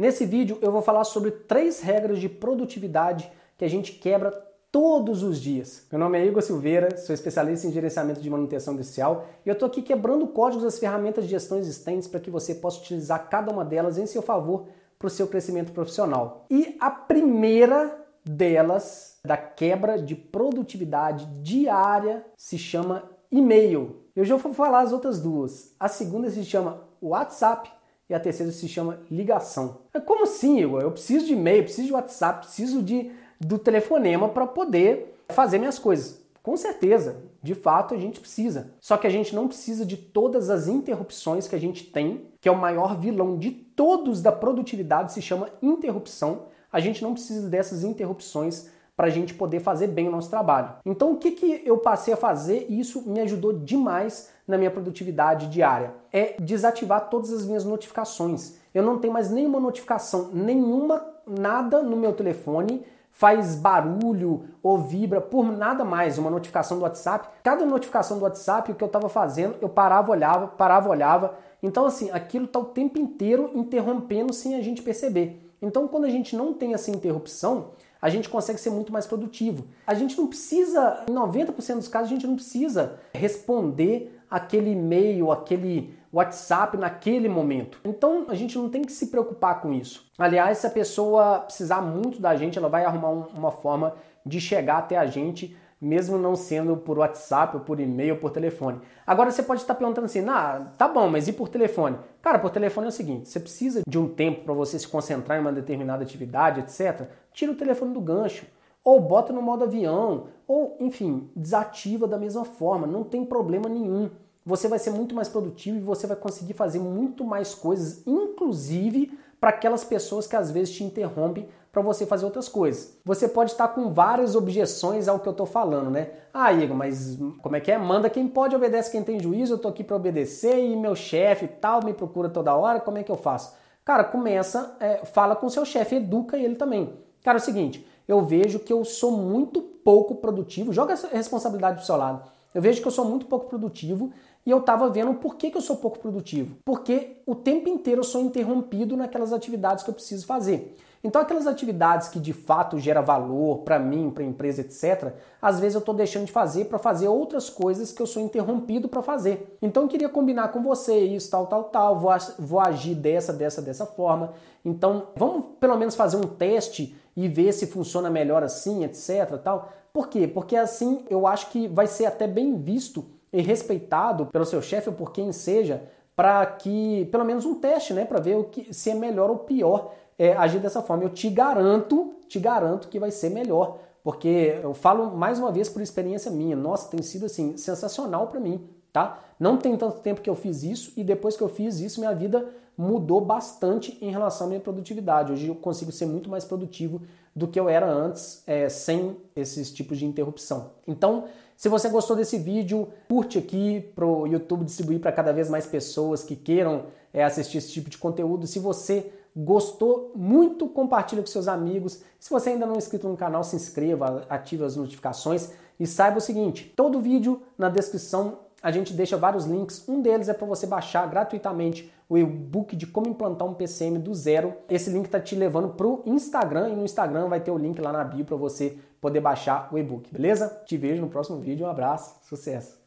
Nesse vídeo eu vou falar sobre três regras de produtividade que a gente quebra todos os dias. Meu nome é Igor Silveira, sou especialista em gerenciamento de manutenção industrial e eu estou aqui quebrando códigos das ferramentas de gestão existentes para que você possa utilizar cada uma delas em seu favor para o seu crescimento profissional. E a primeira delas, da quebra de produtividade diária, se chama e-mail. Eu já vou falar as outras duas. A segunda se chama WhatsApp e a terceira se chama ligação. Como assim, Igor? Eu preciso de e-mail, preciso de WhatsApp, preciso de, do telefonema para poder fazer minhas coisas. Com certeza, de fato a gente precisa. Só que a gente não precisa de todas as interrupções que a gente tem, que é o maior vilão de todos da produtividade, se chama interrupção. A gente não precisa dessas interrupções para a gente poder fazer bem o nosso trabalho. Então, o que, que eu passei a fazer e isso me ajudou demais na minha produtividade diária? É desativar todas as minhas notificações. Eu não tenho mais nenhuma notificação, nenhuma, nada no meu telefone faz barulho ou vibra por nada mais, uma notificação do WhatsApp. Cada notificação do WhatsApp, o que eu estava fazendo, eu parava, olhava, parava, olhava. Então, assim, aquilo está o tempo inteiro interrompendo sem a gente perceber. Então, quando a gente não tem essa interrupção, a gente consegue ser muito mais produtivo. A gente não precisa, em 90% dos casos, a gente não precisa responder aquele e-mail, aquele WhatsApp naquele momento. Então a gente não tem que se preocupar com isso. Aliás, se a pessoa precisar muito da gente, ela vai arrumar um, uma forma de chegar até a gente mesmo não sendo por WhatsApp, ou por e-mail, ou por telefone. Agora você pode estar perguntando assim, ah, tá bom, mas e por telefone? Cara, por telefone é o seguinte, você precisa de um tempo para você se concentrar em uma determinada atividade, etc. Tira o telefone do gancho, ou bota no modo avião, ou enfim, desativa da mesma forma, não tem problema nenhum. Você vai ser muito mais produtivo e você vai conseguir fazer muito mais coisas, inclusive para aquelas pessoas que às vezes te interrompem para você fazer outras coisas. Você pode estar com várias objeções ao que eu estou falando, né? Ah, Igor, mas como é que é? Manda quem pode, obedece quem tem juízo, eu estou aqui para obedecer e meu chefe tal me procura toda hora, como é que eu faço? Cara, começa, é, fala com seu chefe, educa ele também. Cara, é o seguinte, eu vejo que eu sou muito pouco produtivo, joga essa responsabilidade pro seu lado. Eu vejo que eu sou muito pouco produtivo e eu estava vendo por que, que eu sou pouco produtivo. Porque o tempo inteiro eu sou interrompido naquelas atividades que eu preciso fazer. Então, aquelas atividades que de fato geram valor para mim, para a empresa, etc., às vezes eu estou deixando de fazer para fazer outras coisas que eu sou interrompido para fazer. Então, eu queria combinar com você isso, tal, tal, tal, vou, vou agir dessa, dessa, dessa forma. Então, vamos pelo menos fazer um teste e ver se funciona melhor assim, etc. Tal. Por quê? Porque assim eu acho que vai ser até bem visto e respeitado pelo seu chefe ou por quem seja, para que pelo menos um teste, né, para ver o que se é melhor ou pior é, agir dessa forma. Eu te garanto, te garanto que vai ser melhor, porque eu falo mais uma vez por experiência minha. Nossa, tem sido assim sensacional para mim, tá? Não tem tanto tempo que eu fiz isso e depois que eu fiz isso, minha vida mudou bastante em relação à minha produtividade. Hoje eu consigo ser muito mais produtivo do que eu era antes, é, sem esses tipos de interrupção. Então, se você gostou desse vídeo, curte aqui para o YouTube distribuir para cada vez mais pessoas que queiram é, assistir esse tipo de conteúdo. Se você gostou muito, compartilhe com seus amigos. Se você ainda não é inscrito no canal, se inscreva, ative as notificações e saiba o seguinte: todo vídeo na descrição a gente deixa vários links. Um deles é para você baixar gratuitamente o e-book de como implantar um PCM do zero. Esse link está te levando para o Instagram e no Instagram vai ter o link lá na bio para você poder baixar o e-book, beleza? Te vejo no próximo vídeo. Um abraço, sucesso!